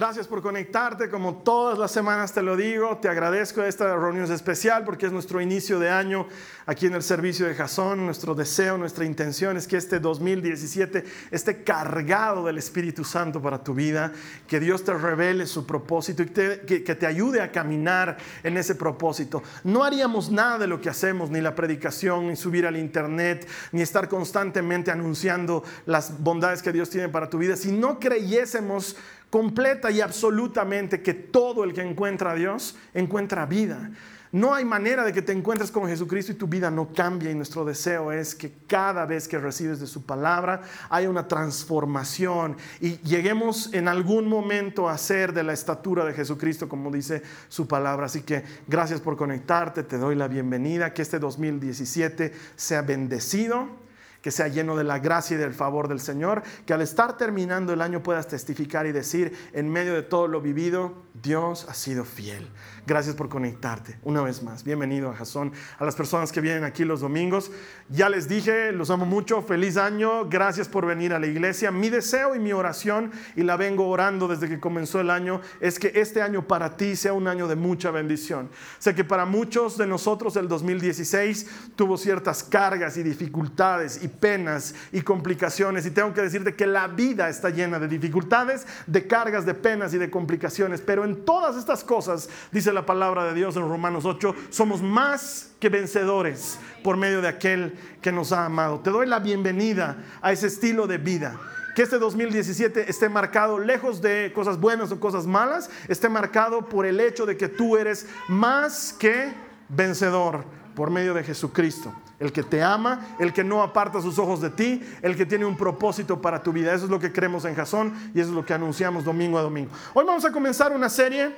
Gracias por conectarte, como todas las semanas te lo digo, te agradezco esta reunión especial porque es nuestro inicio de año aquí en el servicio de Jason. Nuestro deseo, nuestra intención es que este 2017 esté cargado del Espíritu Santo para tu vida, que Dios te revele su propósito y que, que te ayude a caminar en ese propósito. No haríamos nada de lo que hacemos, ni la predicación, ni subir al internet, ni estar constantemente anunciando las bondades que Dios tiene para tu vida, si no creyésemos completa y absolutamente que todo el que encuentra a Dios encuentra vida. No hay manera de que te encuentres con Jesucristo y tu vida no cambie. Y nuestro deseo es que cada vez que recibes de su palabra haya una transformación y lleguemos en algún momento a ser de la estatura de Jesucristo, como dice su palabra. Así que gracias por conectarte, te doy la bienvenida. Que este 2017 sea bendecido que sea lleno de la gracia y del favor del Señor, que al estar terminando el año puedas testificar y decir, en medio de todo lo vivido, Dios ha sido fiel. Gracias por conectarte una vez más. Bienvenido a Jason. A las personas que vienen aquí los domingos, ya les dije, los amo mucho, feliz año, gracias por venir a la iglesia. Mi deseo y mi oración, y la vengo orando desde que comenzó el año, es que este año para ti sea un año de mucha bendición. Sé que para muchos de nosotros el 2016 tuvo ciertas cargas y dificultades y penas y complicaciones, y tengo que decirte que la vida está llena de dificultades, de cargas, de penas y de complicaciones, pero en todas estas cosas, dice la palabra de Dios en Romanos 8, somos más que vencedores por medio de aquel que nos ha amado. Te doy la bienvenida a ese estilo de vida. Que este 2017 esté marcado, lejos de cosas buenas o cosas malas, esté marcado por el hecho de que tú eres más que vencedor por medio de Jesucristo. El que te ama, el que no aparta sus ojos de ti, el que tiene un propósito para tu vida. Eso es lo que creemos en Jasón y eso es lo que anunciamos domingo a domingo. Hoy vamos a comenzar una serie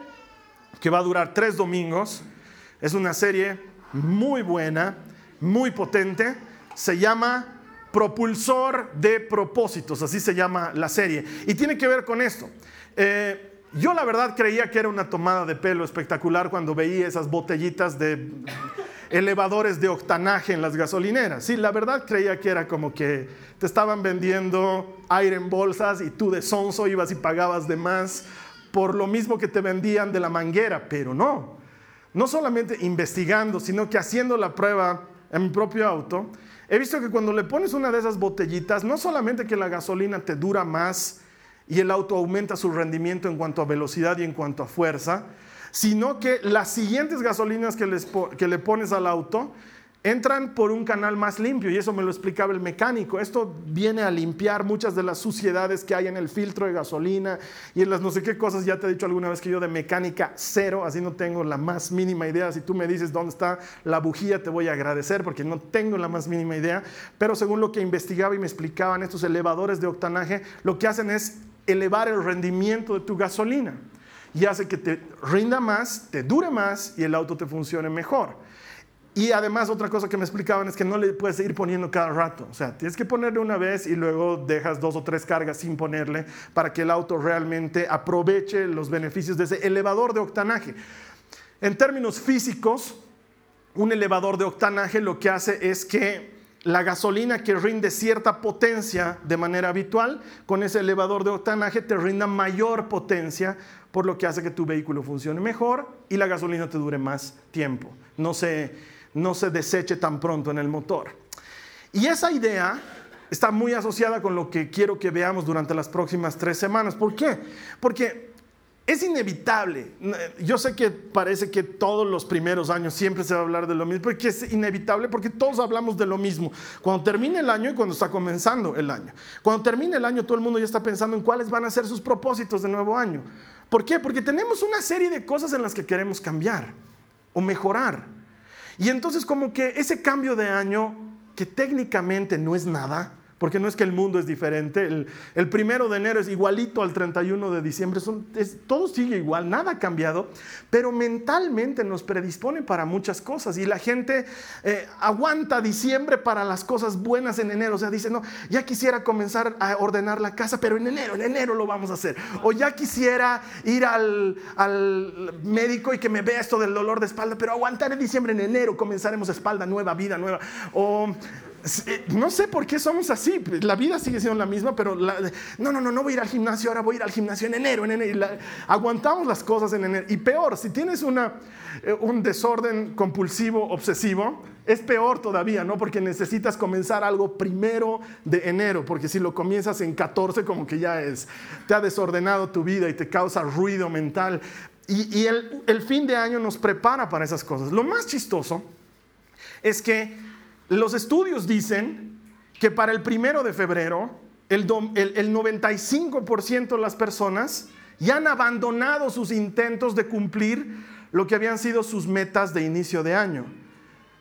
que va a durar tres domingos. Es una serie muy buena, muy potente. Se llama Propulsor de Propósitos, así se llama la serie. Y tiene que ver con esto. Eh, yo la verdad creía que era una tomada de pelo espectacular cuando veía esas botellitas de elevadores de octanaje en las gasolineras. Sí, la verdad creía que era como que te estaban vendiendo aire en bolsas y tú de sonso ibas y pagabas de más por lo mismo que te vendían de la manguera, pero no. No solamente investigando, sino que haciendo la prueba en mi propio auto, he visto que cuando le pones una de esas botellitas, no solamente que la gasolina te dura más, y el auto aumenta su rendimiento en cuanto a velocidad y en cuanto a fuerza, sino que las siguientes gasolinas que, le pones al auto entran por un canal más limpio y eso me lo explicaba el mecánico. Esto viene a limpiar muchas de las suciedades que hay en el filtro de gasolina y en las no sé qué cosas. Ya te he dicho alguna vez que yo de mecánica cero, así no tengo la más mínima idea. Si tú me dices dónde está la bujía, te voy a agradecer porque no tengo la más mínima idea. Pero según lo que investigaba y me explicaban estos elevadores de octanaje, lo que hacen es elevar el rendimiento de tu gasolina y hace que te rinda más, te dure más y el auto te funcione mejor. Y además otra cosa que me explicaban es que no le puedes ir poniendo cada rato. O sea, tienes que ponerle una vez y luego dejas dos o tres cargas sin ponerle para que el auto realmente aproveche los beneficios de ese elevador de octanaje. En términos físicos, un elevador de octanaje lo que hace es que la gasolina que rinde cierta potencia de manera habitual, con ese elevador de octanaje te rinda mayor potencia, por lo que hace que tu vehículo funcione mejor y la gasolina te dure más tiempo, no se, no se deseche tan pronto en el motor. Y esa idea está muy asociada con lo que quiero que veamos durante las próximas tres semanas. ¿Por qué? Porque es inevitable. Yo sé que parece que todos los primeros años siempre se va a hablar de lo mismo, porque es inevitable porque todos hablamos de lo mismo. Cuando termine el año y cuando está comenzando el año. Cuando termine el año todo el mundo ya está pensando en cuáles van a ser sus propósitos de nuevo año. ¿Por qué? Porque tenemos una serie de cosas en las que queremos cambiar o mejorar. Y entonces como que ese cambio de año, que técnicamente no es nada, porque no es que el mundo es diferente. El, primero de enero es igualito al 31 de diciembre. todo sigue igual, nada ha cambiado. Pero mentalmente nos predispone para muchas cosas. Y la gente eh, aguanta diciembre para las cosas buenas en enero. O sea, dice, no, ya quisiera comenzar a ordenar la casa, pero en enero, en enero lo vamos a hacer. O ya quisiera ir al, al médico y que me vea esto del dolor de espalda, pero aguantar en diciembre, en enero comenzaremos espalda nueva, vida nueva. O no sé por qué somos así. La vida sigue siendo la misma, pero no, no, no, no voy a ir al gimnasio, ahora voy a ir al gimnasio en enero. En enero aguantamos las cosas en enero. Y peor, si tienes una, eh, un desorden compulsivo, obsesivo, es peor todavía, ¿no? Porque necesitas comenzar algo primero de enero, porque si lo comienzas en 14, como que ya es, te ha desordenado tu vida y te causa ruido mental. Y, el, el fin de año nos prepara para esas cosas. Lo más chistoso es que los estudios dicen que para el primero de febrero, el, 95% de las personas ya han abandonado sus intentos de cumplir lo que habían sido sus metas de inicio de año.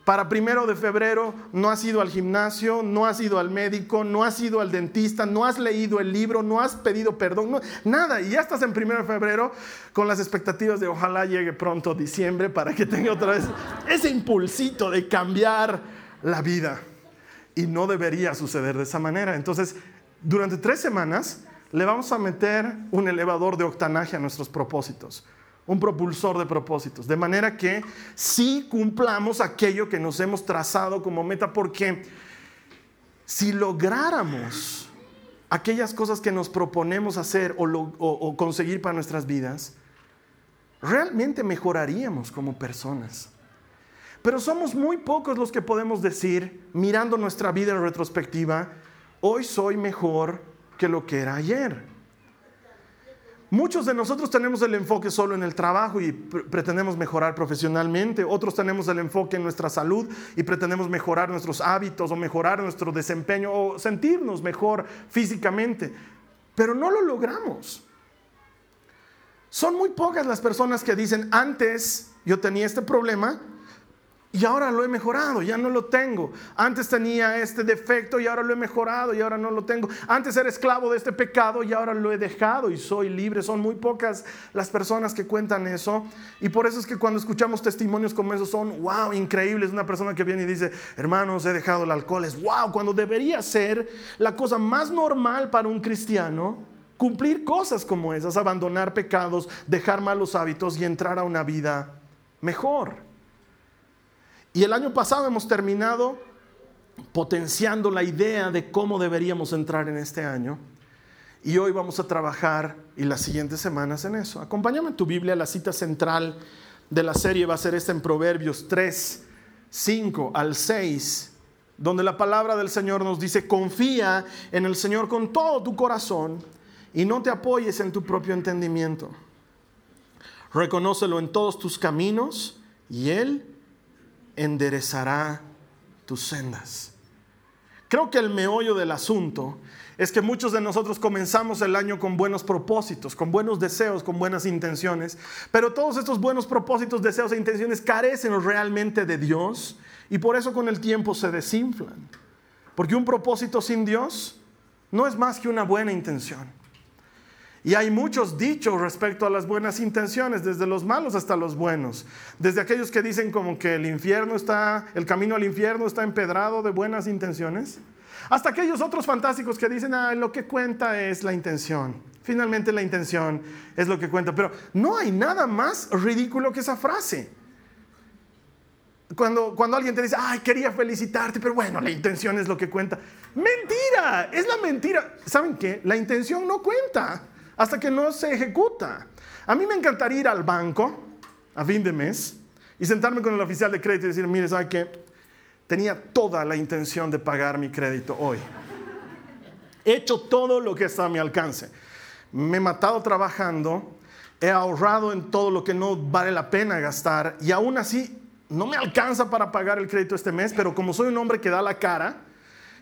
Para primero de febrero no has ido al gimnasio, no has ido al médico, no has ido al dentista, no has leído el libro, no has pedido perdón, nada. Y ya estás en primero de febrero con las expectativas de ojalá llegue pronto diciembre para que tenga otra vez ese impulsito de cambiar la vida. Y no debería suceder de esa manera. Entonces, durante tres semanas le vamos a meter un elevador de octanaje a nuestros propósitos, un propulsor de propósitos, de manera que sí cumplamos aquello que nos hemos trazado como meta, porque si lográramos aquellas cosas que nos proponemos hacer o, o conseguir para nuestras vidas, realmente mejoraríamos como personas. Pero somos muy pocos los que podemos decir, mirando nuestra vida en retrospectiva, hoy soy mejor que lo que era ayer. Muchos de nosotros tenemos el enfoque solo en el trabajo y pretendemos mejorar profesionalmente, otros tenemos el enfoque en nuestra salud y pretendemos mejorar nuestros hábitos o mejorar nuestro desempeño o sentirnos mejor físicamente, pero no lo logramos. Son muy pocas las personas que dicen, antes yo tenía este problema, y ahora lo he mejorado, ya no lo tengo. Antes tenía este defecto y ahora lo he mejorado y ahora no lo tengo. Antes era esclavo de este pecado y ahora lo he dejado y soy libre. Son muy pocas las personas que cuentan eso. Y por eso es que cuando escuchamos testimonios como esos son, wow, increíbles. Una persona que viene y dice, hermanos, he dejado el alcohol. Es wow, cuando debería ser la cosa más normal para un cristiano cumplir cosas como esas, abandonar pecados, dejar malos hábitos y entrar a una vida mejor. Y el año pasado hemos terminado potenciando la idea de cómo deberíamos entrar en este año. Y hoy vamos a trabajar y las siguientes semanas en eso. Acompáñame en tu Biblia, la cita central de la serie va a ser esta en Proverbios 3, 5 al 6, donde la palabra del Señor nos dice, confía en el Señor con todo tu corazón y no te apoyes en tu propio entendimiento. Reconócelo en todos tus caminos y Él enderezará tus sendas. Creo que el meollo del asunto es que muchos de nosotros comenzamos el año con buenos propósitos, con buenos deseos, con buenas intenciones, pero todos estos buenos propósitos, deseos e intenciones carecen realmente de Dios y por eso con el tiempo se desinflan. Porque un propósito sin Dios no es más que una buena intención. Y hay muchos dichos respecto a las buenas intenciones, desde los malos hasta los buenos. Desde aquellos que dicen como que el infierno está, el camino al infierno está empedrado de buenas intenciones, hasta aquellos otros fantásticos que dicen, ah, lo que cuenta es la intención. Finalmente la intención es lo que cuenta. Pero no hay nada más ridículo que esa frase. Cuando, cuando alguien te dice, ay, quería felicitarte, pero bueno, la intención es lo que cuenta. Mentira, es la mentira. ¿Saben qué? La intención no cuenta hasta que no se ejecuta. A mí me encantaría ir al banco a fin de mes y sentarme con el oficial de crédito y decir, mire, ¿sabe qué? Tenía toda la intención de pagar mi crédito hoy. He hecho todo lo que está a mi alcance. Me he matado trabajando, he ahorrado en todo lo que no vale la pena gastar y aún así no me alcanza para pagar el crédito este mes, pero como soy un hombre que da la cara,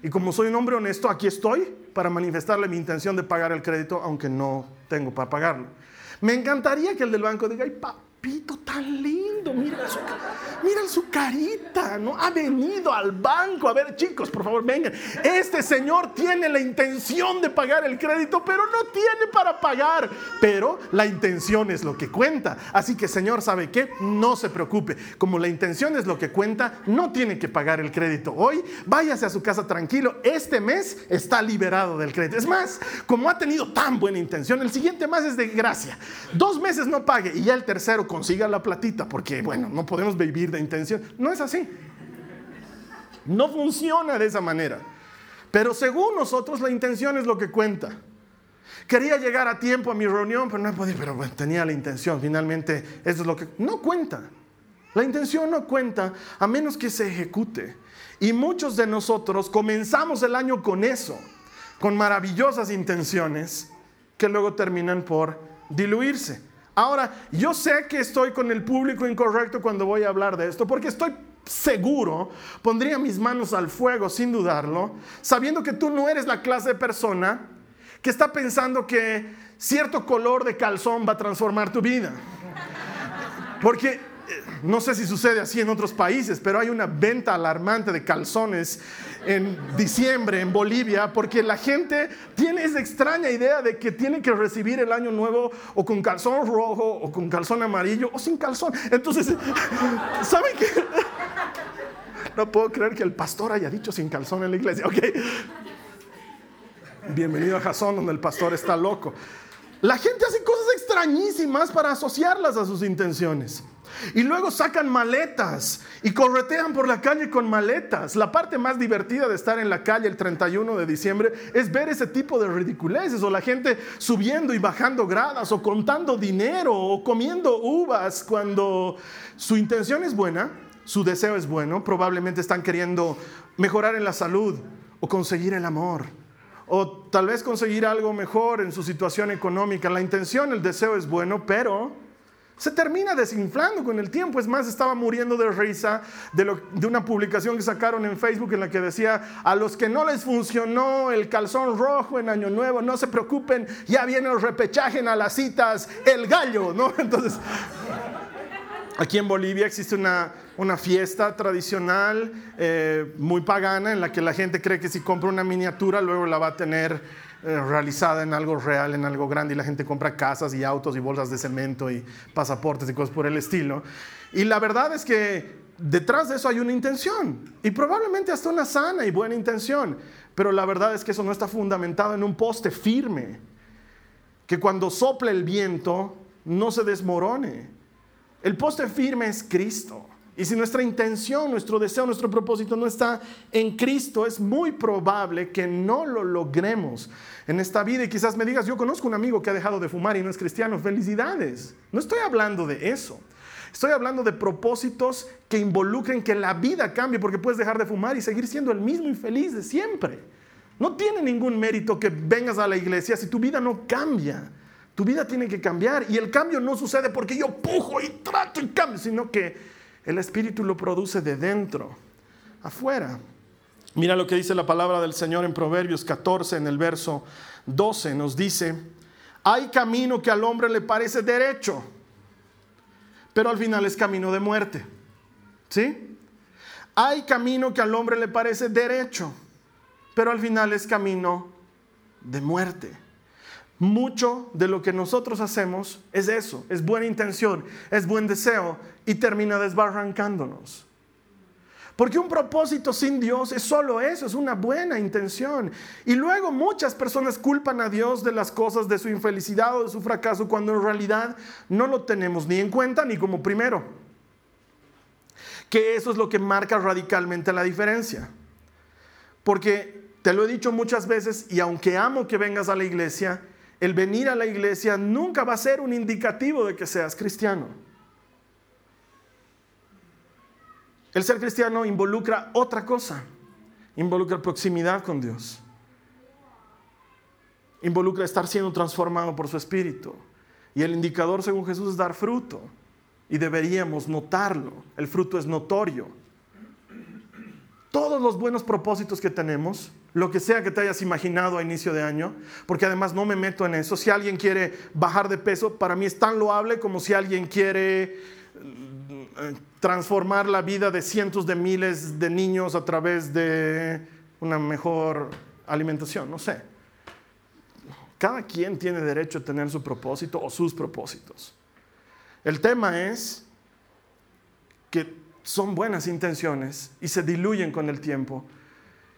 y como soy un hombre honesto, aquí estoy para manifestarle mi intención de pagar el crédito, aunque no tengo para pagarlo. Me encantaría que el del banco diga, papito tan lindo, mira su, mira su carita, ¿no? Ha venido al banco. A ver, chicos, por favor, vengan. Este señor tiene la intención de pagar el crédito, pero no tiene para pagar. Pero la intención es lo que cuenta. Así que, señor, ¿sabe qué? No se preocupe. Como la intención es lo que cuenta, no tiene que pagar el crédito. Hoy váyase a su casa tranquilo. Este mes está liberado del crédito. Es más, como ha tenido tan buena intención, el siguiente mes es de gracia. Dos meses no pague y ya el tercero consiga la platita, porque bueno, no podemos vivir de intención. No es así. No funciona de esa manera. Pero según nosotros la intención es lo que cuenta. Quería llegar a tiempo a mi reunión, pero no podía, pero bueno, tenía la intención. Finalmente, eso es lo que... No cuenta. La intención no cuenta a menos que se ejecute. Y muchos de nosotros comenzamos el año con eso, con maravillosas intenciones que luego terminan por diluirse. Ahora, yo sé que estoy con el público incorrecto cuando voy a hablar de esto, porque estoy seguro, pondría mis manos al fuego sin dudarlo, sabiendo que tú no eres la clase de persona que está pensando que cierto color de calzón va a transformar tu vida. Porque no sé si sucede así en otros países, pero hay una venta alarmante de calzones en diciembre en Bolivia porque la gente tiene esa extraña idea de que tiene que recibir el año nuevo o con calzón rojo o con calzón amarillo o sin calzón. Entonces, ¿saben qué? No puedo creer que el pastor haya dicho sin calzón en la iglesia. Ok. Bienvenido a Jasón, donde el pastor está loco. La gente hace cosas extrañísimas para asociarlas a sus intenciones. Y luego sacan maletas y corretean por la calle con maletas. La parte más divertida de estar en la calle el 31 de diciembre es ver ese tipo de ridiculeces o la gente subiendo y bajando gradas o contando dinero o comiendo uvas cuando su intención es buena, su deseo es bueno, probablemente están queriendo mejorar en la salud o conseguir el amor o tal vez conseguir algo mejor en su situación económica. La intención, el deseo es bueno, pero se termina desinflando con el tiempo. Es más, estaba muriendo de risa de, de, una publicación que sacaron en Facebook en la que decía, a los que no les funcionó el calzón rojo en Año Nuevo, no se preocupen, ya viene el repechaje a las citas, el gallo, ¿no? Entonces, aquí en Bolivia existe una, una fiesta tradicional eh, muy pagana en la que la gente cree que si compra una miniatura luego la va a tener eh, realizada en algo real, en algo grande, y la gente compra casas y autos y bolsas de cemento y pasaportes y cosas por el estilo. Y la verdad es que detrás de eso hay una intención, y probablemente hasta una sana y buena intención, pero la verdad es que eso no está fundamentado en un poste firme, que cuando sople el viento no se desmorone. El poste firme es Cristo. Y si nuestra intención, nuestro deseo, nuestro propósito no está en Cristo, es muy probable que no lo logremos en esta vida. Y quizás me digas, yo conozco un amigo que ha dejado de fumar y no es cristiano. Felicidades. No estoy hablando de eso. Estoy hablando de propósitos que involucren que la vida cambie, porque puedes dejar de fumar y seguir siendo el mismo y feliz de siempre. No tiene ningún mérito que vengas a la iglesia si tu vida no cambia. Tu vida tiene que cambiar y el cambio no sucede porque yo pujo y trato y cambio, sino que el Espíritu lo produce de dentro, afuera. Mira lo que dice la palabra del Señor en Proverbios 14, en el verso 12, nos dice, hay camino que al hombre le parece derecho, pero al final es camino de muerte. ¿Sí? Hay camino que al hombre le parece derecho, pero al final es camino de muerte. Mucho de lo que nosotros hacemos es eso, es buena intención, es buen deseo y termina desbarrancándonos. Porque un propósito sin Dios es solo eso, es una buena intención. Y luego muchas personas culpan a Dios de las cosas, de su infelicidad o de su fracaso, cuando en realidad no lo tenemos ni en cuenta ni como primero. Que eso es lo que marca radicalmente la diferencia. Porque te lo he dicho muchas veces y aunque amo que vengas a la iglesia, el venir a la iglesia nunca va a ser un indicativo de que seas cristiano. El ser cristiano involucra otra cosa, involucra proximidad con Dios, involucra estar siendo transformado por su espíritu. Y el indicador, según Jesús, es dar fruto. Y deberíamos notarlo. El fruto es notorio. Todos los buenos propósitos que tenemos, lo que sea que te hayas imaginado a inicio de año, porque además no me meto en eso. Si alguien quiere bajar de peso, para mí es tan loable como si alguien quiere eh, transformar la vida de cientos de miles de niños a través de una mejor alimentación, no sé. Cada quien tiene derecho a tener su propósito o sus propósitos. El tema es que son buenas intenciones y se diluyen con el tiempo.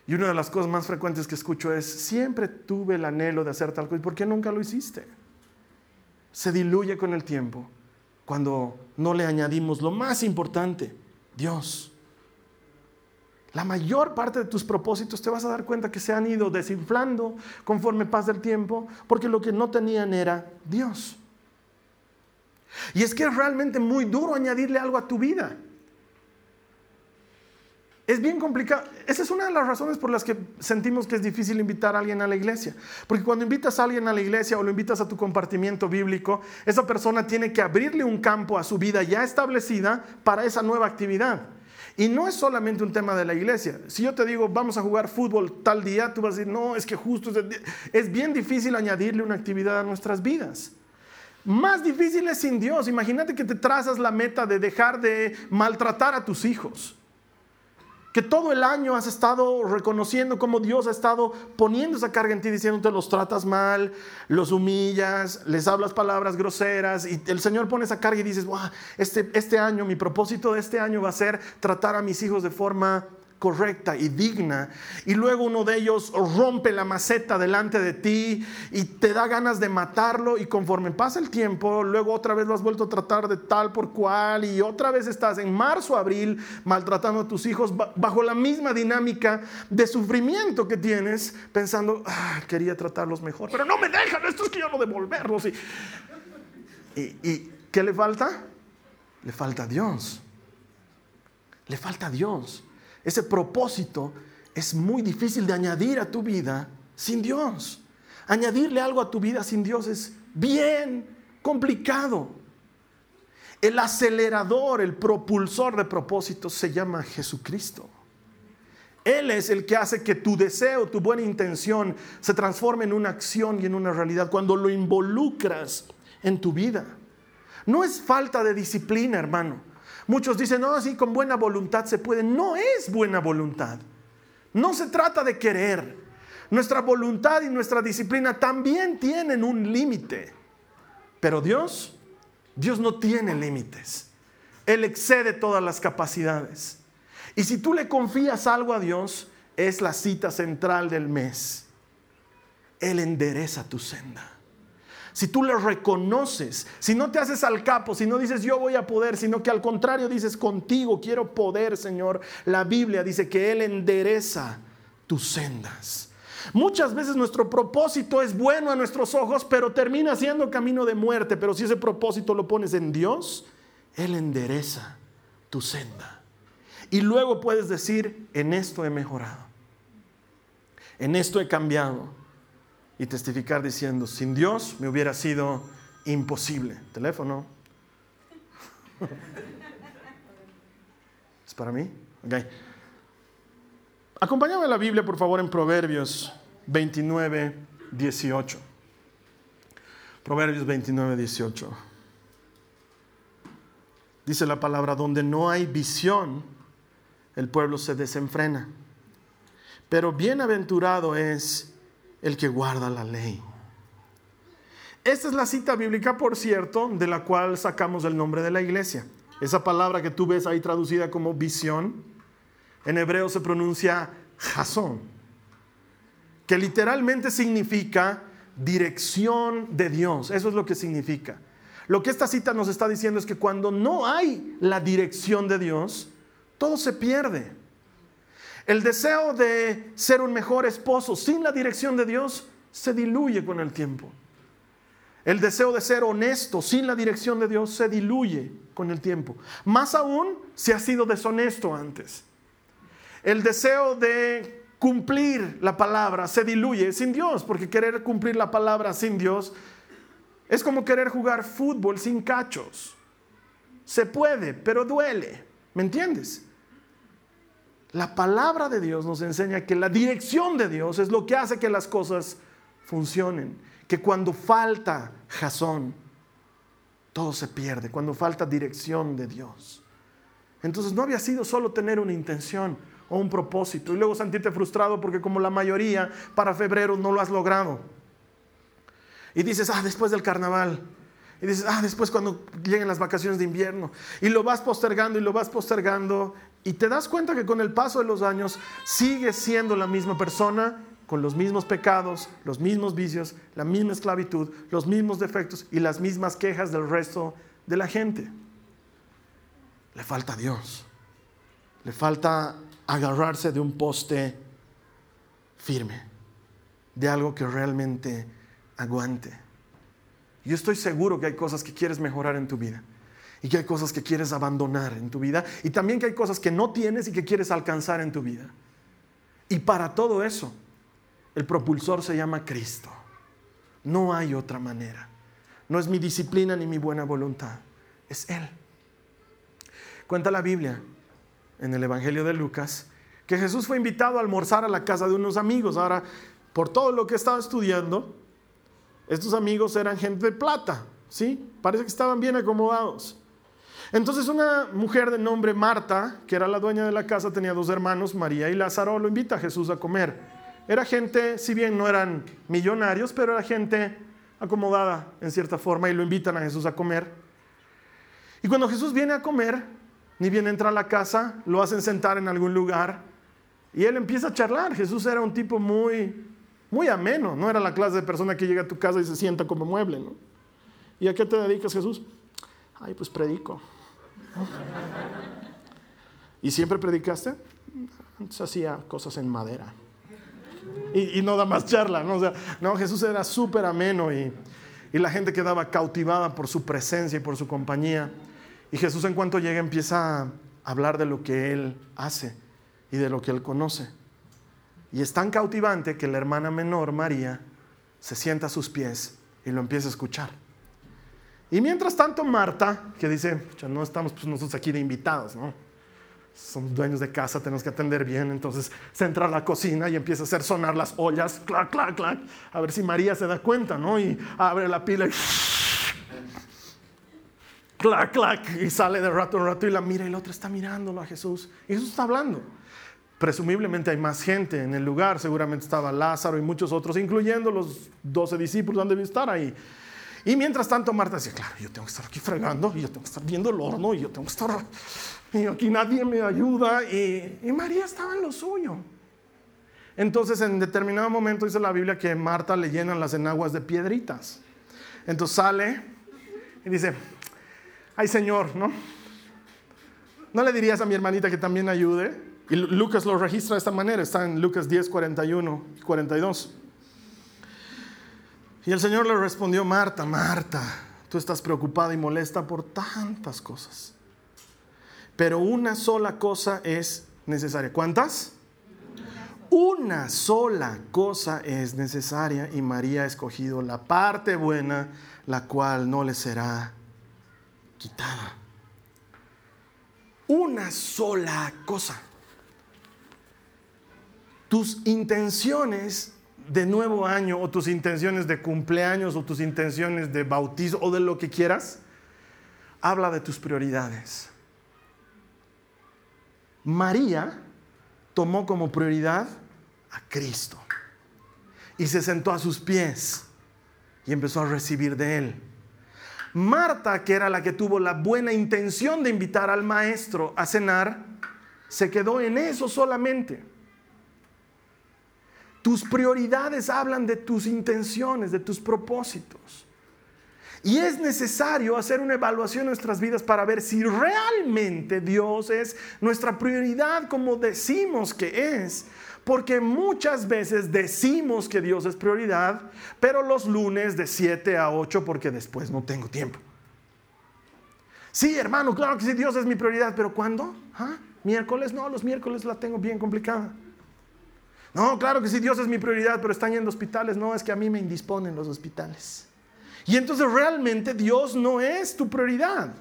Y una de las cosas más frecuentes que escucho es, siempre tuve el anhelo de hacer tal cosa, ¿y por qué nunca lo hiciste? Se diluye con el tiempo cuando no le añadimos lo más importante, Dios. La mayor parte de tus propósitos te vas a dar cuenta que se han ido desinflando conforme pasa el tiempo, porque lo que no tenían era Dios. Y es que es realmente muy duro añadirle algo a tu vida. Es bien complicado. Esa es una de las razones por las que sentimos que es difícil invitar a alguien a la iglesia. Porque cuando invitas a alguien a la iglesia o lo invitas a tu compartimiento bíblico, esa persona tiene que abrirle un campo a su vida ya establecida para esa nueva actividad. Y no es solamente un tema de la iglesia. Si yo te digo, vamos a jugar fútbol tal día, tú vas a decir, no, es que justo es, bien difícil añadirle una actividad a nuestras vidas. Más difícil es sin Dios. Imagínate que te trazas la meta de dejar de maltratar a tus hijos que todo el año has estado reconociendo cómo Dios ha estado poniendo esa carga en ti, diciéndote los tratas mal, los humillas, les hablas palabras groseras y el Señor pone esa carga y dices, este, este año, mi propósito de este año va a ser tratar a mis hijos de forma correcta y digna, y luego uno de ellos rompe la maceta delante de ti y te da ganas de matarlo, y conforme pasa el tiempo, luego otra vez lo has vuelto a tratar de tal por cual, y otra vez estás en marzo, abril, maltratando a tus hijos bajo la misma dinámica de sufrimiento que tienes, pensando, ah, quería tratarlos mejor, pero no me dejan, esto es que yo no devolverlos. Y, y, y ¿qué le falta? Le falta Dios. Le falta Dios. Ese propósito es muy difícil de añadir a tu vida sin Dios. Añadirle algo a tu vida sin Dios es bien complicado. El acelerador, el propulsor de propósitos se llama Jesucristo. Él es el que hace que tu deseo, tu buena intención se transforme en una acción y en una realidad cuando lo involucras en tu vida. No es falta de disciplina, hermano. Muchos dicen, no, así con buena voluntad se puede. No es buena voluntad. No se trata de querer. Nuestra voluntad y nuestra disciplina también tienen un límite. Pero Dios, Dios no tiene límites. Él excede todas las capacidades. Y si tú le confías algo a Dios, es la cita central del mes. Él endereza tu senda si tú le reconoces, si no te haces al capo, si no dices yo voy a poder, sino que al contrario dices contigo quiero poder, Señor, la Biblia dice que Él endereza tus sendas. Muchas veces nuestro propósito es bueno a nuestros ojos, pero termina siendo camino de muerte. Pero si ese propósito lo pones en Dios, Él endereza tu senda. Y luego puedes decir, en esto he mejorado, en esto he cambiado, y testificar diciendo, sin Dios me hubiera sido imposible. Teléfono. ¿Es para mí? Ok. Acompáñame a la Biblia, por favor, en Proverbios 29, 18. Proverbios 29, 18. Dice la palabra, donde no hay visión, el pueblo se desenfrena. Pero bienaventurado es el que guarda la ley. Esta es la cita bíblica, por cierto, de la cual sacamos el nombre de la iglesia. Esa palabra que tú ves ahí traducida como visión, en hebreo se pronuncia jasón, que literalmente significa dirección de Dios. Eso es lo que significa. Lo que esta cita nos está diciendo es que cuando no hay la dirección de Dios, todo se pierde. El deseo de ser un mejor esposo sin la dirección de Dios se diluye con el tiempo. El deseo de ser honesto sin la dirección de Dios se diluye con el tiempo. Más aún si ha sido deshonesto antes. El deseo de cumplir la palabra se diluye sin Dios, porque querer cumplir la palabra sin Dios es como querer jugar fútbol sin cachos. Se puede, pero duele. ¿Me entiendes? La palabra de Dios nos enseña que la dirección de Dios es lo que hace que las cosas funcionen. Que cuando falta jazón, todo se pierde. Cuando falta dirección de Dios. Entonces no había sido solo tener una intención o un propósito y luego sentirte frustrado porque como la mayoría para febrero no lo has logrado. Y dices, ah, después del carnaval. Y dices, ah, después cuando lleguen las vacaciones de invierno. Y lo vas postergando y lo vas postergando. Y te das cuenta que con el paso de los años sigues siendo la misma persona, con los mismos pecados, los mismos vicios, la misma esclavitud, los mismos defectos y las mismas quejas del resto de la gente. Le falta Dios. Le falta agarrarse de un poste firme, de algo que realmente aguante. Yo estoy seguro que hay cosas que quieres mejorar en tu vida y que hay cosas que quieres abandonar en tu vida y también que hay cosas que no tienes y que quieres alcanzar en tu vida. Y para todo eso, el propulsor se llama Cristo. No hay otra manera. No es mi disciplina ni mi buena voluntad, es Él. Cuenta la Biblia en el Evangelio de Lucas que Jesús fue invitado a almorzar a la casa de unos amigos. Ahora, por todo lo que estaba estudiando, estos amigos eran gente de plata, ¿sí? Parece que estaban bien acomodados. Entonces una mujer de nombre Marta, que era la dueña de la casa, tenía dos hermanos, María y Lázaro, lo invita a Jesús a comer. Era gente, si bien no eran millonarios, pero era gente acomodada en cierta forma y lo invitan a Jesús a comer. Y cuando Jesús viene a comer, ni bien entra a la casa, lo hacen sentar en algún lugar y él empieza a charlar. Jesús era un tipo muy, muy ameno, no era la clase de persona que llega a tu casa y se sienta como mueble, ¿no? ¿Y a qué te dedicas, Jesús? Ay, pues predico. ¿Y siempre predicaste? Antes hacía cosas en madera. Y, no da más charla, ¿no? sea, no, Jesús era súper ameno y la gente quedaba cautivada por su presencia y por su compañía. Y Jesús en cuanto llega empieza a hablar de lo que Él hace y de lo que Él conoce. Y es tan cautivante que la hermana menor, María, se sienta a sus pies y lo empieza a escuchar. Y mientras tanto, Marta, que dice, no estamos pues, nosotros aquí de invitados, ¿no? Somos dueños de casa, tenemos que atender bien. Entonces se entra a la cocina y empieza a hacer sonar las ollas, clac, clac, clac, a ver si María se da cuenta, ¿no? Y abre la pila y clac, clac, y sale de rato en rato y la mira y el otro está mirándolo a Jesús. Y Jesús está hablando. Presumiblemente hay más gente en el lugar, seguramente estaba Lázaro y muchos otros, incluyendo los doce discípulos, han debido estar ahí. Y mientras tanto Marta decía, claro, yo tengo que estar aquí fregando, y yo tengo que estar viendo el horno, y yo tengo que estar, y aquí nadie me ayuda, y, y María estaba en lo suyo. Entonces en determinado momento dice la Biblia que Marta le llenan las enaguas de piedritas. Entonces sale y dice, ay Señor, ¿no? ¿No le dirías a mi hermanita que también ayude? Y Lucas lo registra de esta manera, está en Lucas 10, 41 y 42. Y el Señor le respondió, Marta, Marta, tú estás preocupada y molesta por tantas cosas. Pero una sola cosa es necesaria. ¿Cuántas? Una sola cosa es necesaria y María ha escogido la parte buena, la cual no le será quitada. Una sola cosa tus intenciones de nuevo año o tus intenciones de cumpleaños o tus intenciones de bautizo o de lo que quieras, habla de tus prioridades. María tomó como prioridad a Cristo y se sentó a sus pies y empezó a recibir de él. Marta, que era la que tuvo la buena intención de invitar al maestro a cenar, se quedó en eso solamente. Tus prioridades hablan de tus intenciones, de tus propósitos. Y es necesario hacer una evaluación de nuestras vidas para ver si realmente Dios es nuestra prioridad como decimos que es. Porque muchas veces decimos que Dios es prioridad, pero los lunes de 7 a 8 porque después no tengo tiempo. Sí, hermano, claro que sí, Dios es mi prioridad, pero ¿cuándo? ¿Ah? ¿Miércoles? No, los miércoles la tengo bien complicada. No, claro que sí, Dios es mi prioridad, pero están yendo hospitales. No, es que a mí me indisponen los hospitales. Y entonces realmente Dios no es tu prioridad.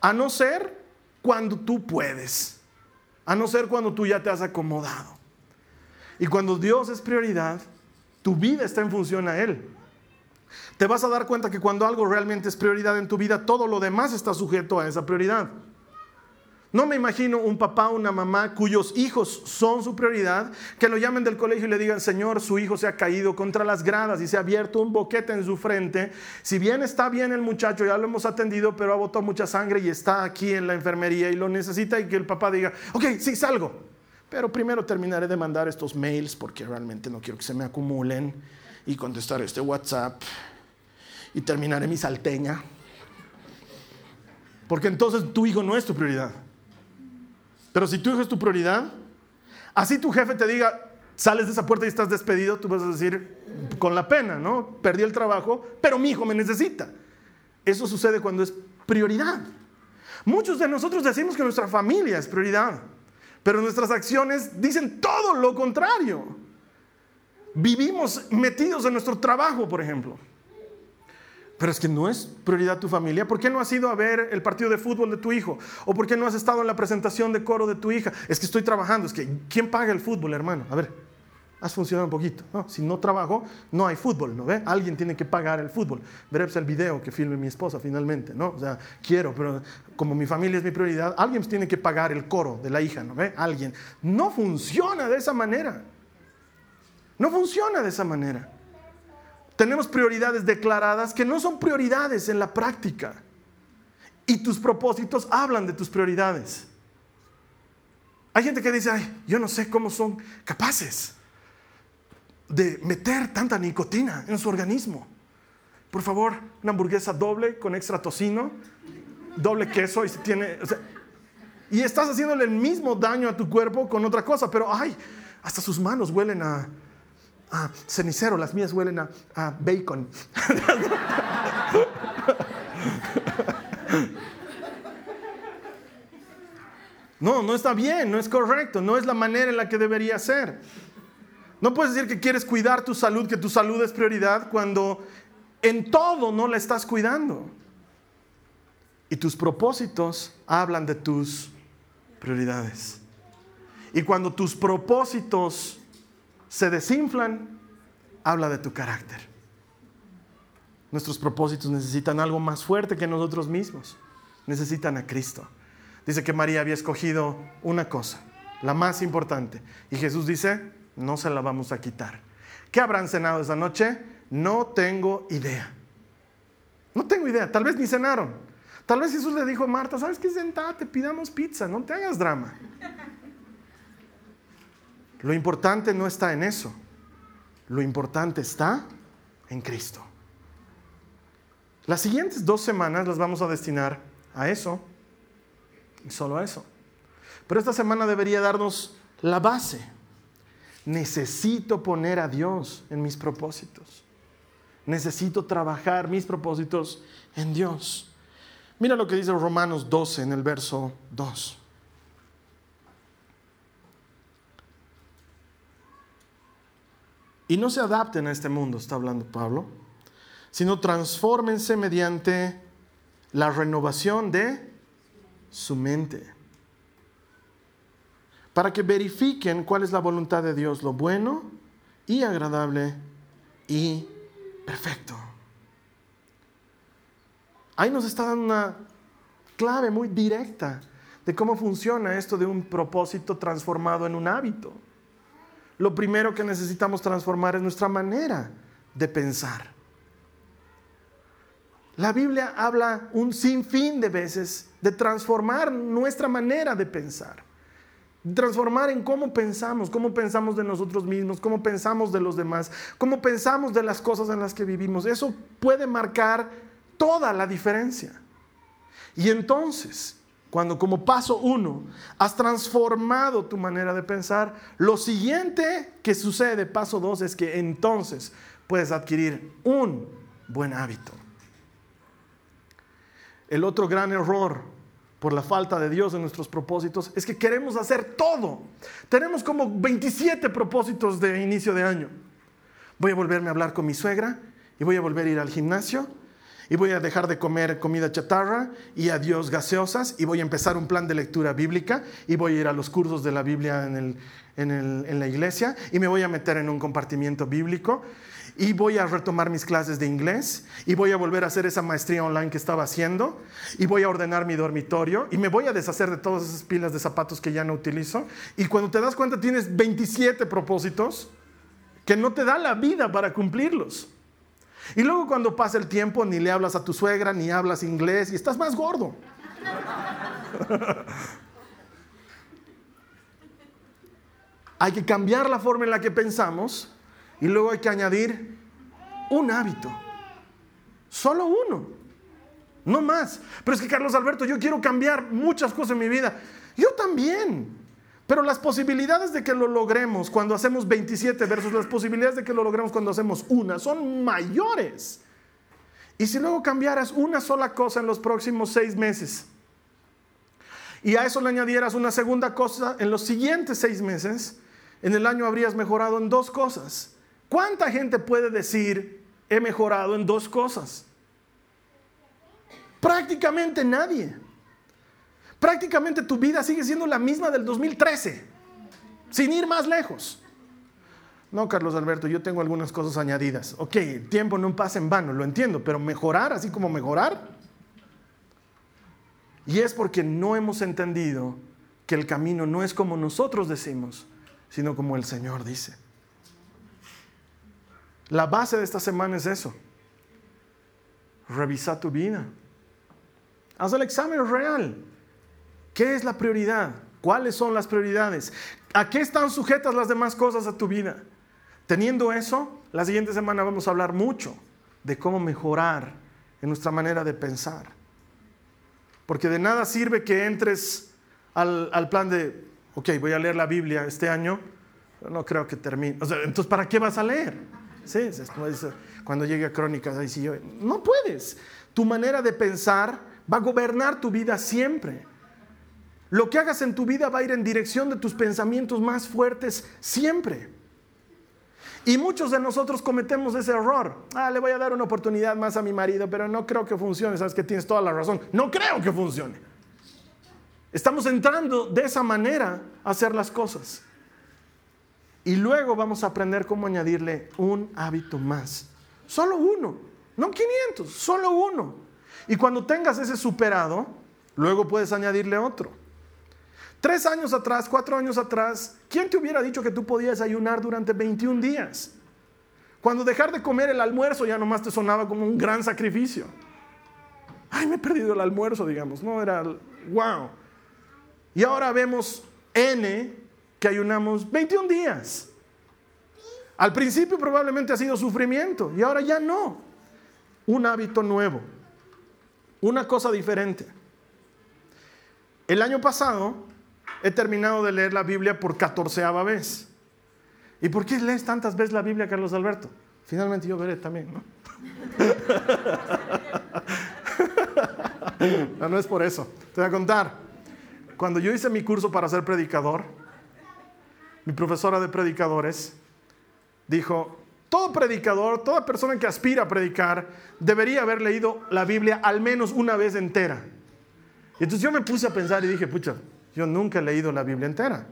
A no ser cuando tú puedes. a no ser cuando tú ya te has acomodado. Y cuando Dios es prioridad, tu vida está en función a Él. Te vas a dar cuenta que cuando algo realmente es prioridad en tu vida, todo lo demás está sujeto a esa prioridad. No me imagino un papá o una mamá cuyos hijos son su prioridad, que lo llamen del colegio y le digan, Señor, su hijo se ha caído contra las gradas y se ha abierto un boquete en su frente. Si bien está bien el muchacho, ya lo hemos atendido, pero ha botado mucha sangre y está aquí en la enfermería y lo necesita y que el papá diga, ok, sí, salgo. Pero primero terminaré de mandar estos mails porque realmente no quiero que se me acumulen y contestar este WhatsApp y terminaré mi salteña. Porque entonces tu hijo no es tu prioridad. Pero si tu hijo es tu prioridad, así tu jefe te diga, sales de esa puerta y estás despedido, tú vas a decir, con la pena, ¿no? Perdí el trabajo, pero mi hijo me necesita. Eso sucede cuando es prioridad. Muchos de nosotros decimos que nuestra familia es prioridad, pero nuestras acciones dicen todo lo contrario. Vivimos metidos en nuestro trabajo, por ejemplo. Pero es que no es prioridad tu familia. ¿Por qué no has ido a ver el partido de fútbol de tu hijo? ¿O por qué no has estado en la presentación de coro de tu hija? Es que estoy trabajando. Es que, ¿quién paga el fútbol, hermano? A ver, has funcionado un poquito. si no trabajo, no hay fútbol, ¿no ve? Alguien tiene que pagar el fútbol. Veremos el video que filme mi esposa finalmente, ¿no? O sea, quiero, pero como mi familia es mi prioridad, alguien tiene que pagar el coro de la hija, ¿no ve? Alguien. No funciona de esa manera. No funciona de esa manera tenemos prioridades declaradas que no son prioridades en la práctica. Y tus propósitos hablan de tus prioridades. Hay gente que dice, ay, yo no sé cómo son capaces de meter tanta nicotina en su organismo. Por favor, una hamburguesa doble con extra tocino, doble queso y se tiene... y estás haciéndole el mismo daño a tu cuerpo con otra cosa, pero ay, hasta sus manos huelen a, ah, cenicero, las mías huelen a, bacon. No, no está bien, no es correcto, no es la manera en la que debería ser. No puedes decir que quieres cuidar tu salud, que tu salud es prioridad, cuando en todo no la estás cuidando. Y tus propósitos hablan de tus prioridades. Y cuando tus propósitos se desinflan, habla de tu carácter. Nuestros propósitos necesitan algo más fuerte que nosotros mismos. Necesitan a Cristo. Dice que María había escogido una cosa, la más importante. Y Jesús dice, no se la vamos a quitar. ¿Qué habrán cenado esa noche? No tengo idea. No tengo idea. Tal vez ni cenaron. Tal vez Jesús le dijo a Marta, ¿sabes qué? Sentate, pidamos pizza, no te hagas drama. Lo importante no está en eso. Lo importante está en Cristo. Las siguientes dos semanas las vamos a destinar a eso y solo a eso. Pero esta semana debería darnos la base. Necesito poner a Dios en mis propósitos. Necesito trabajar mis propósitos en Dios. Mira lo que dice Romanos 12 en el verso 2. Y no se adapten a este mundo, está hablando Pablo, sino transfórmense mediante la renovación de su mente. Para que verifiquen cuál es la voluntad de Dios, lo bueno y agradable y perfecto. Ahí nos está dando una clave muy directa de cómo funciona esto de un propósito transformado en un hábito lo primero que necesitamos transformar es nuestra manera de pensar. La Biblia habla un sinfín de veces de transformar nuestra manera de pensar. Transformar en cómo pensamos, cómo pensamos de nosotros mismos, cómo pensamos de los demás, cómo pensamos de las cosas en las que vivimos. Eso puede marcar toda la diferencia. Y entonces, cuando como paso uno has transformado tu manera de pensar, lo siguiente que sucede, paso dos, es que entonces puedes adquirir un buen hábito. El otro gran error por la falta de Dios en nuestros propósitos es que queremos hacer todo. Tenemos como 27 propósitos de inicio de año. Voy a volverme a hablar con mi suegra y voy a volver a ir al gimnasio y voy a dejar de comer comida chatarra y adiós gaseosas y voy a empezar un plan de lectura bíblica y voy a ir a los cursos de la Biblia en, la iglesia y me voy a meter en un compartimiento bíblico y voy a retomar mis clases de inglés y voy a volver a hacer esa maestría online que estaba haciendo y voy a ordenar mi dormitorio y me voy a deshacer de todas esas pilas de zapatos que ya no utilizo. Y cuando te das cuenta tienes 27 propósitos que no te da la vida para cumplirlos. Y luego cuando pasa el tiempo ni le hablas a tu suegra ni hablas inglés y estás más gordo. hay que cambiar la forma en la que pensamos y luego hay que añadir un hábito. Solo uno. No más. Pero es que Carlos Alberto, yo quiero cambiar muchas cosas en mi vida. Yo también. Pero las posibilidades de que lo logremos cuando hacemos 27 versos, las posibilidades de que lo logremos cuando hacemos una, son mayores. Y si luego cambiaras una sola cosa en los próximos seis meses, y a eso le añadieras una segunda cosa en los siguientes seis meses, en el año habrías mejorado en dos cosas. ¿Cuánta gente puede decir, he mejorado en dos cosas? Prácticamente nadie. Prácticamente tu vida sigue siendo la misma del 2013, sin ir más lejos. No, Carlos Alberto, yo tengo algunas cosas añadidas. Ok, el tiempo no pasa en vano, lo entiendo, pero mejorar, así como mejorar. Y es porque no hemos entendido que el camino no es como nosotros decimos, sino como el Señor dice. La base de esta semana es eso. Revisa tu vida. Haz el examen real. ¿Qué es la prioridad? ¿Cuáles son las prioridades? ¿A qué están sujetas las demás cosas a tu vida? Teniendo eso, la siguiente semana vamos a hablar mucho de cómo mejorar en nuestra manera de pensar. Porque de nada sirve que entres al, plan de, ok, voy a leer la Biblia este año, no creo que termine. entonces, ¿para qué vas a leer? Sí, cuando llegue a Crónicas, ahí no puedes. Tu manera de pensar va a gobernar tu vida siempre. Lo que hagas en tu vida va a ir en dirección de tus pensamientos más fuertes siempre. Y muchos de nosotros cometemos ese error. Ah, le voy a dar una oportunidad más a mi marido, pero no creo que funcione. Sabes que tienes toda la razón. No creo que funcione. Estamos entrando de esa manera a hacer las cosas. Y luego vamos a aprender cómo añadirle un hábito más. Solo uno, no 500, solo uno. Y cuando tengas ese superado, luego puedes añadirle otro. Tres años atrás, cuatro años atrás, ¿quién te hubiera dicho que tú podías ayunar durante 21 días? Cuando dejar de comer el almuerzo ya nomás te sonaba como un gran sacrificio. Ay, me he perdido el almuerzo, digamos. No, era wow. Y ahora vemos N que ayunamos 21 días. Al principio probablemente ha sido sufrimiento y ahora ya no. Un hábito nuevo, una cosa diferente. El año pasado he terminado de leer la Biblia por catorceava vez. ¿Y por qué lees tantas veces la Biblia, Carlos Alberto? Finalmente yo veré también, ¿no? no, no es por eso. Te voy a contar. Cuando yo hice mi curso para ser predicador, mi profesora de predicadores, dijo, todo predicador, toda persona que aspira a predicar, debería haber leído la Biblia al menos una vez entera. Y entonces yo me puse a pensar y dije, pucha, yo nunca he leído la Biblia entera.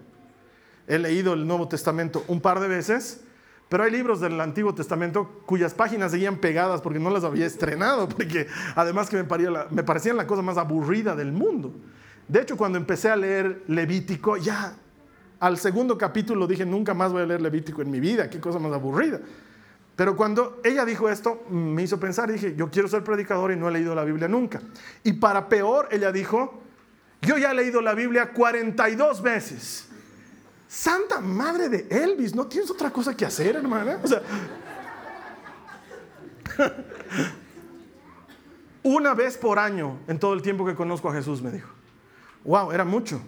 He leído el Nuevo Testamento un par de veces, pero hay libros del Antiguo Testamento cuyas páginas seguían pegadas porque no las había estrenado, porque además que me, parecía me parecían la cosa más aburrida del mundo. De hecho, cuando empecé a leer Levítico, ya al segundo capítulo dije, nunca más voy a leer Levítico en mi vida, qué cosa más aburrida. Pero cuando ella dijo esto, me hizo pensar dije, yo quiero ser predicador y no he leído la Biblia nunca. Y para peor, ella dijo, yo ya he leído la Biblia 42 veces. Santa Madre de Elvis, ¿no tienes otra cosa que hacer, hermana? una vez por año en todo el tiempo que conozco a Jesús, me dijo. Wow, era mucho.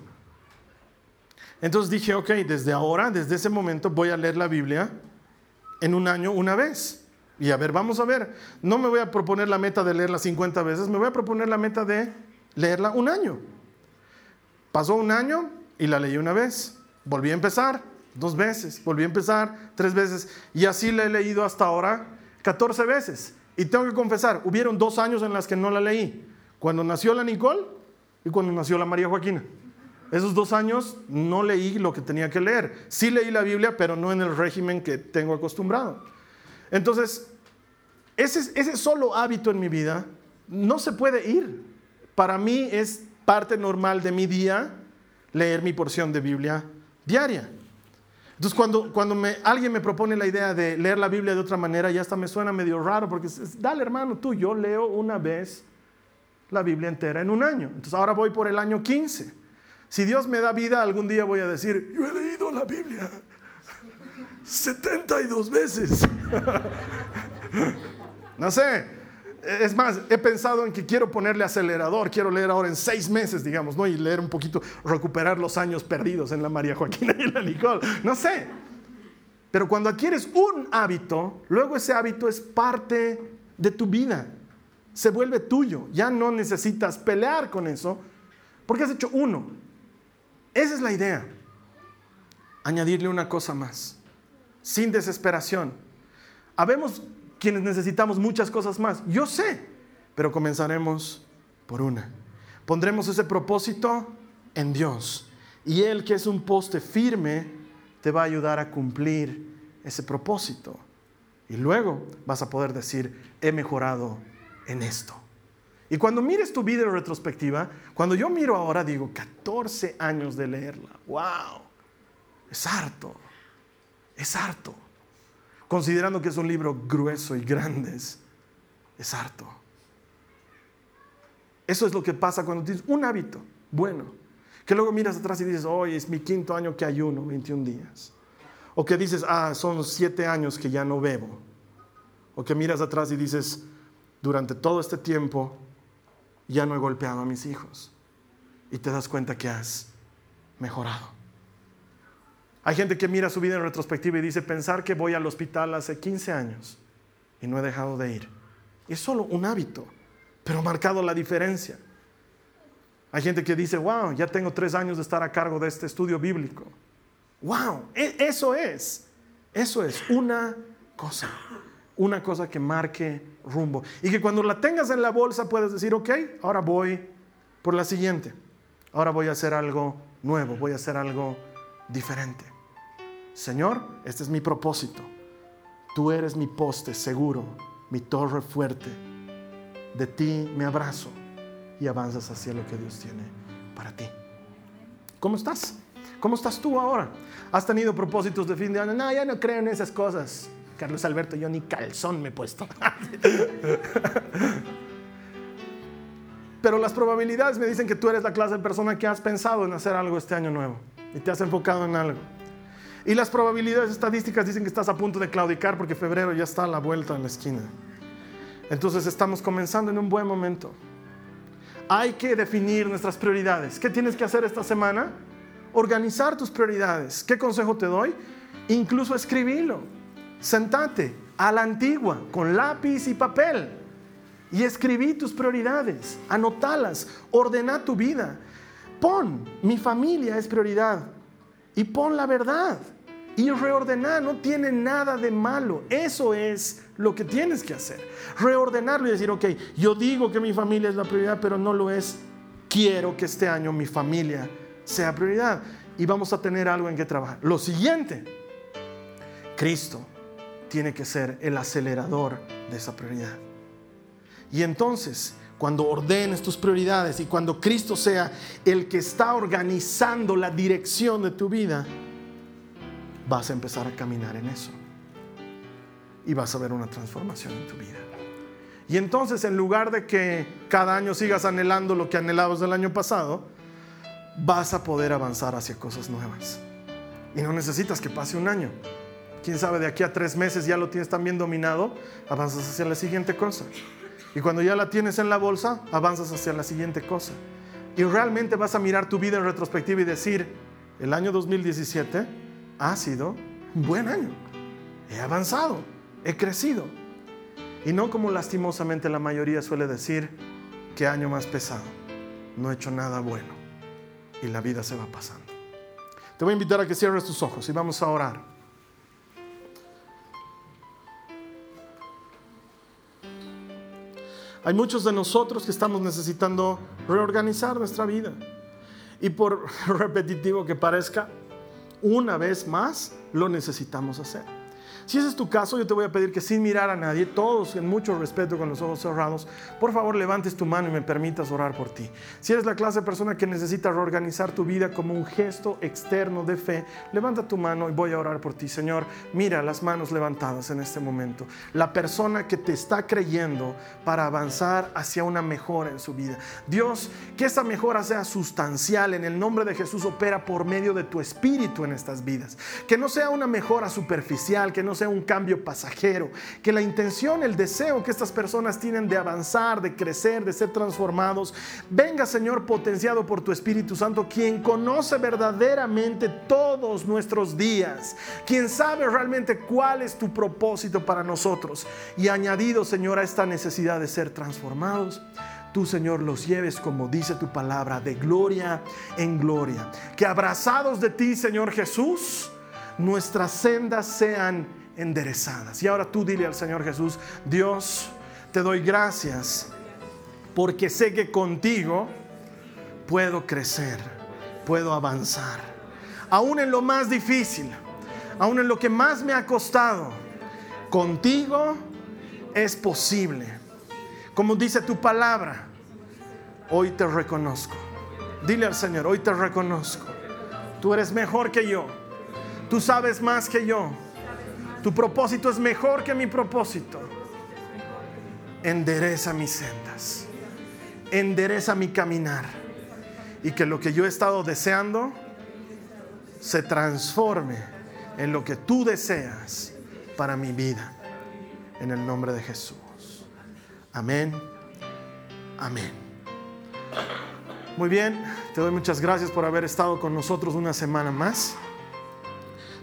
Entonces dije, ok, desde ahora, desde ese momento voy a leer la Biblia en un año una vez. Y a ver, vamos a ver, no me voy a proponer la meta de leerla 50 veces, me voy a proponer la meta de leerla un año. Pasó un año y la leí una vez. Volví a empezar dos veces, volví a empezar tres veces. Y así la he leído hasta ahora 14 veces. Y tengo que confesar, hubieron dos años en las que no la leí. Cuando nació la Nicole y cuando nació la María Joaquina. Esos dos años no leí lo que tenía que leer. Sí leí la Biblia, pero no en el régimen que tengo acostumbrado. Entonces, ese, ese solo hábito en mi vida no se puede ir. Para mí es parte normal de mi día leer mi porción de Biblia diaria. Entonces, cuando, cuando alguien me propone la idea de leer la Biblia de otra manera, ya hasta me suena medio raro, porque dale hermano, tú, yo leo una vez la Biblia entera en un año. Entonces, ahora voy por el año 15. Si Dios me da vida, algún día voy a decir, yo he leído la Biblia 72 veces. no sé, es más, he pensado en que quiero ponerle acelerador, quiero leer ahora en seis meses, digamos, ¿no? Y leer un poquito, recuperar los años perdidos en la María Joaquina y la Nicole, no sé. Pero cuando adquieres un hábito, luego ese hábito es parte de tu vida, se vuelve tuyo, ya no necesitas pelear con eso, porque has hecho uno. Esa es la idea. Añadirle una cosa más, sin desesperación. Habemos quienes necesitamos muchas cosas más. Yo sé, pero comenzaremos por una. Pondremos ese propósito en Dios. Y Él, que es un poste firme, te va a ayudar a cumplir ese propósito. Y luego vas a poder decir, he mejorado en esto. Y cuando mires tu vida en retrospectiva, cuando yo miro ahora, digo, 14 años de leerla. ¡Wow! Es harto. Es harto considerando que es un libro grueso y grande, es harto. Eso es lo que pasa cuando tienes un hábito bueno, que luego miras atrás y dices, hoy es mi quinto año que ayuno, 21 días. O que dices, ah, son siete años que ya no bebo. O que miras atrás y dices, durante todo este tiempo ya no he golpeado a mis hijos. Y te das cuenta que has mejorado. Hay gente que mira su vida en retrospectiva y dice, pensar que voy al hospital hace 15 años y no he dejado de ir. es solo un hábito, pero ha marcado la diferencia. Hay gente que dice, wow, ya tengo tres años de estar a cargo de este estudio bíblico. Wow, e, eso es, eso es una cosa, una cosa que marque rumbo. Y que cuando la tengas en la bolsa puedes decir, ok, ahora voy por la siguiente. Ahora voy a hacer algo nuevo, voy a hacer algo diferente. Señor, este es mi propósito. Tú eres mi poste seguro, mi torre fuerte. De ti me abrazo y avanzas hacia lo que Dios tiene para ti. ¿Cómo estás? ¿Cómo estás tú ahora? ¿Has tenido propósitos de fin de año? No, ya no creo en esas cosas. Carlos Alberto, yo ni calzón me he puesto. Pero las probabilidades me dicen que tú eres la clase de persona que has pensado en hacer algo este año nuevo y te has enfocado en algo. Y las probabilidades estadísticas dicen que estás a punto de claudicar porque febrero ya está a la vuelta en la esquina. Entonces estamos comenzando en un buen momento. Hay que definir nuestras prioridades. ¿Qué tienes que hacer esta semana? Organizar tus prioridades. ¿Qué consejo te doy? Incluso escribirlo. Sentate a la antigua con lápiz y papel y escribí tus prioridades, anotalas, ordena tu vida. Pon, mi familia es prioridad y pon la verdad. Y reordenar no tiene nada de malo. Eso es lo que tienes que hacer. Reordenarlo y decir, ok, yo digo que mi familia es la prioridad, pero no lo es. Quiero que este año mi familia sea prioridad. Y vamos a tener algo en que trabajar. Lo siguiente, Cristo tiene que ser el acelerador de esa prioridad. Y entonces cuando ordenes tus prioridades y cuando Cristo sea el que está organizando la dirección de tu vida, vas a empezar a caminar en eso. Y vas a ver una transformación en tu vida. Y entonces en lugar de que cada año sigas anhelando lo que anhelabas del año pasado, vas a poder avanzar hacia cosas nuevas. Y no necesitas que pase un año. Quién sabe, de aquí a tres meses ya lo tienes tan bien dominado, avanzas hacia la siguiente cosa. Y cuando ya la tienes en la bolsa, avanzas hacia la siguiente cosa. Y realmente vas a mirar tu vida en retrospectiva y decir, el año 2017 ha sido un buen año. He avanzado, he crecido. Y no como lastimosamente la mayoría suele decir, qué año más pesado. No he hecho nada bueno. Y la vida se va pasando. Te voy a invitar a que cierres tus ojos y vamos a orar. Hay muchos de nosotros que estamos necesitando reorganizar nuestra vida. Y por repetitivo que parezca, una vez más lo necesitamos hacer. Si ese es tu caso, yo te voy a pedir que sin mirar a nadie, todos en mucho respeto con los ojos cerrados, por favor levantes tu mano y me permitas orar por ti. Si eres la clase de persona que necesita reorganizar tu vida como un gesto externo de fe, levanta tu mano y voy a orar por ti. Señor, mira las manos levantadas en este momento. La persona que te está creyendo para avanzar hacia una mejora en su vida. Dios, que esa mejora sea sustancial. En el nombre de Jesús opera por medio de tu espíritu en estas vidas. Que no sea una mejora superficial, que no sea un cambio pasajero, que la intención, el deseo que estas personas tienen de avanzar, de crecer, de ser transformados, venga Señor potenciado por tu Espíritu Santo, quien conoce verdaderamente todos nuestros días, quien sabe realmente cuál es tu propósito para nosotros y añadido Señor a esta necesidad de ser transformados tú, Señor, los lleves, como dice tu palabra, de gloria en gloria. Que abrazados de ti, Señor Jesús, nuestras sendas sean enderezadas. Y ahora tú dile al Señor Jesús, Dios, te doy gracias porque sé que contigo puedo crecer, puedo avanzar. Aún en lo más difícil, aún en lo que más me ha costado, contigo es posible. Como dice tu palabra, hoy te reconozco. Dile al Señor, hoy te reconozco. Tú eres mejor que yo. Tú sabes más que yo. Tu propósito es mejor que mi propósito. Endereza mis sendas. Endereza mi caminar. Y que lo que yo he estado deseando se transforme en lo que tú deseas para mi vida. En el nombre de Jesús. Amén. Amén. Muy bien, te doy muchas gracias por haber estado con nosotros una semana más.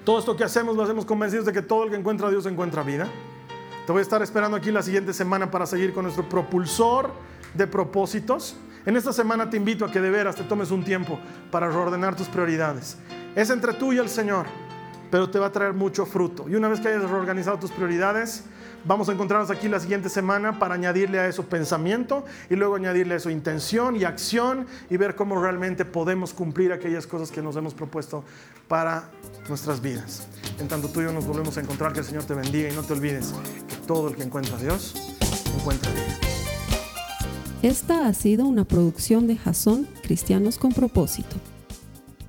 Todo esto que hacemos lo hacemos convencidos de que todo el que encuentra a Dios encuentra vida. Te voy a estar esperando aquí la siguiente semana para seguir con nuestro propulsor de propósitos. En esta semana te invito a que de veras te tomes un tiempo para reordenar tus prioridades. Es entre tú y el Señor, pero te va a traer mucho fruto. Y una vez que hayas reorganizado tus prioridades, Vamos a encontrarnos aquí la siguiente semana para añadirle a eso pensamiento y luego añadirle a eso intención y acción y ver cómo realmente podemos cumplir aquellas cosas que nos hemos propuesto para nuestras vidas. En tanto tú y yo nos volvemos a encontrar, que el Señor te bendiga y no te olvides que todo el que encuentra a Dios encuentra a Dios. Esta ha sido una producción de Jason Cristianos con propósito.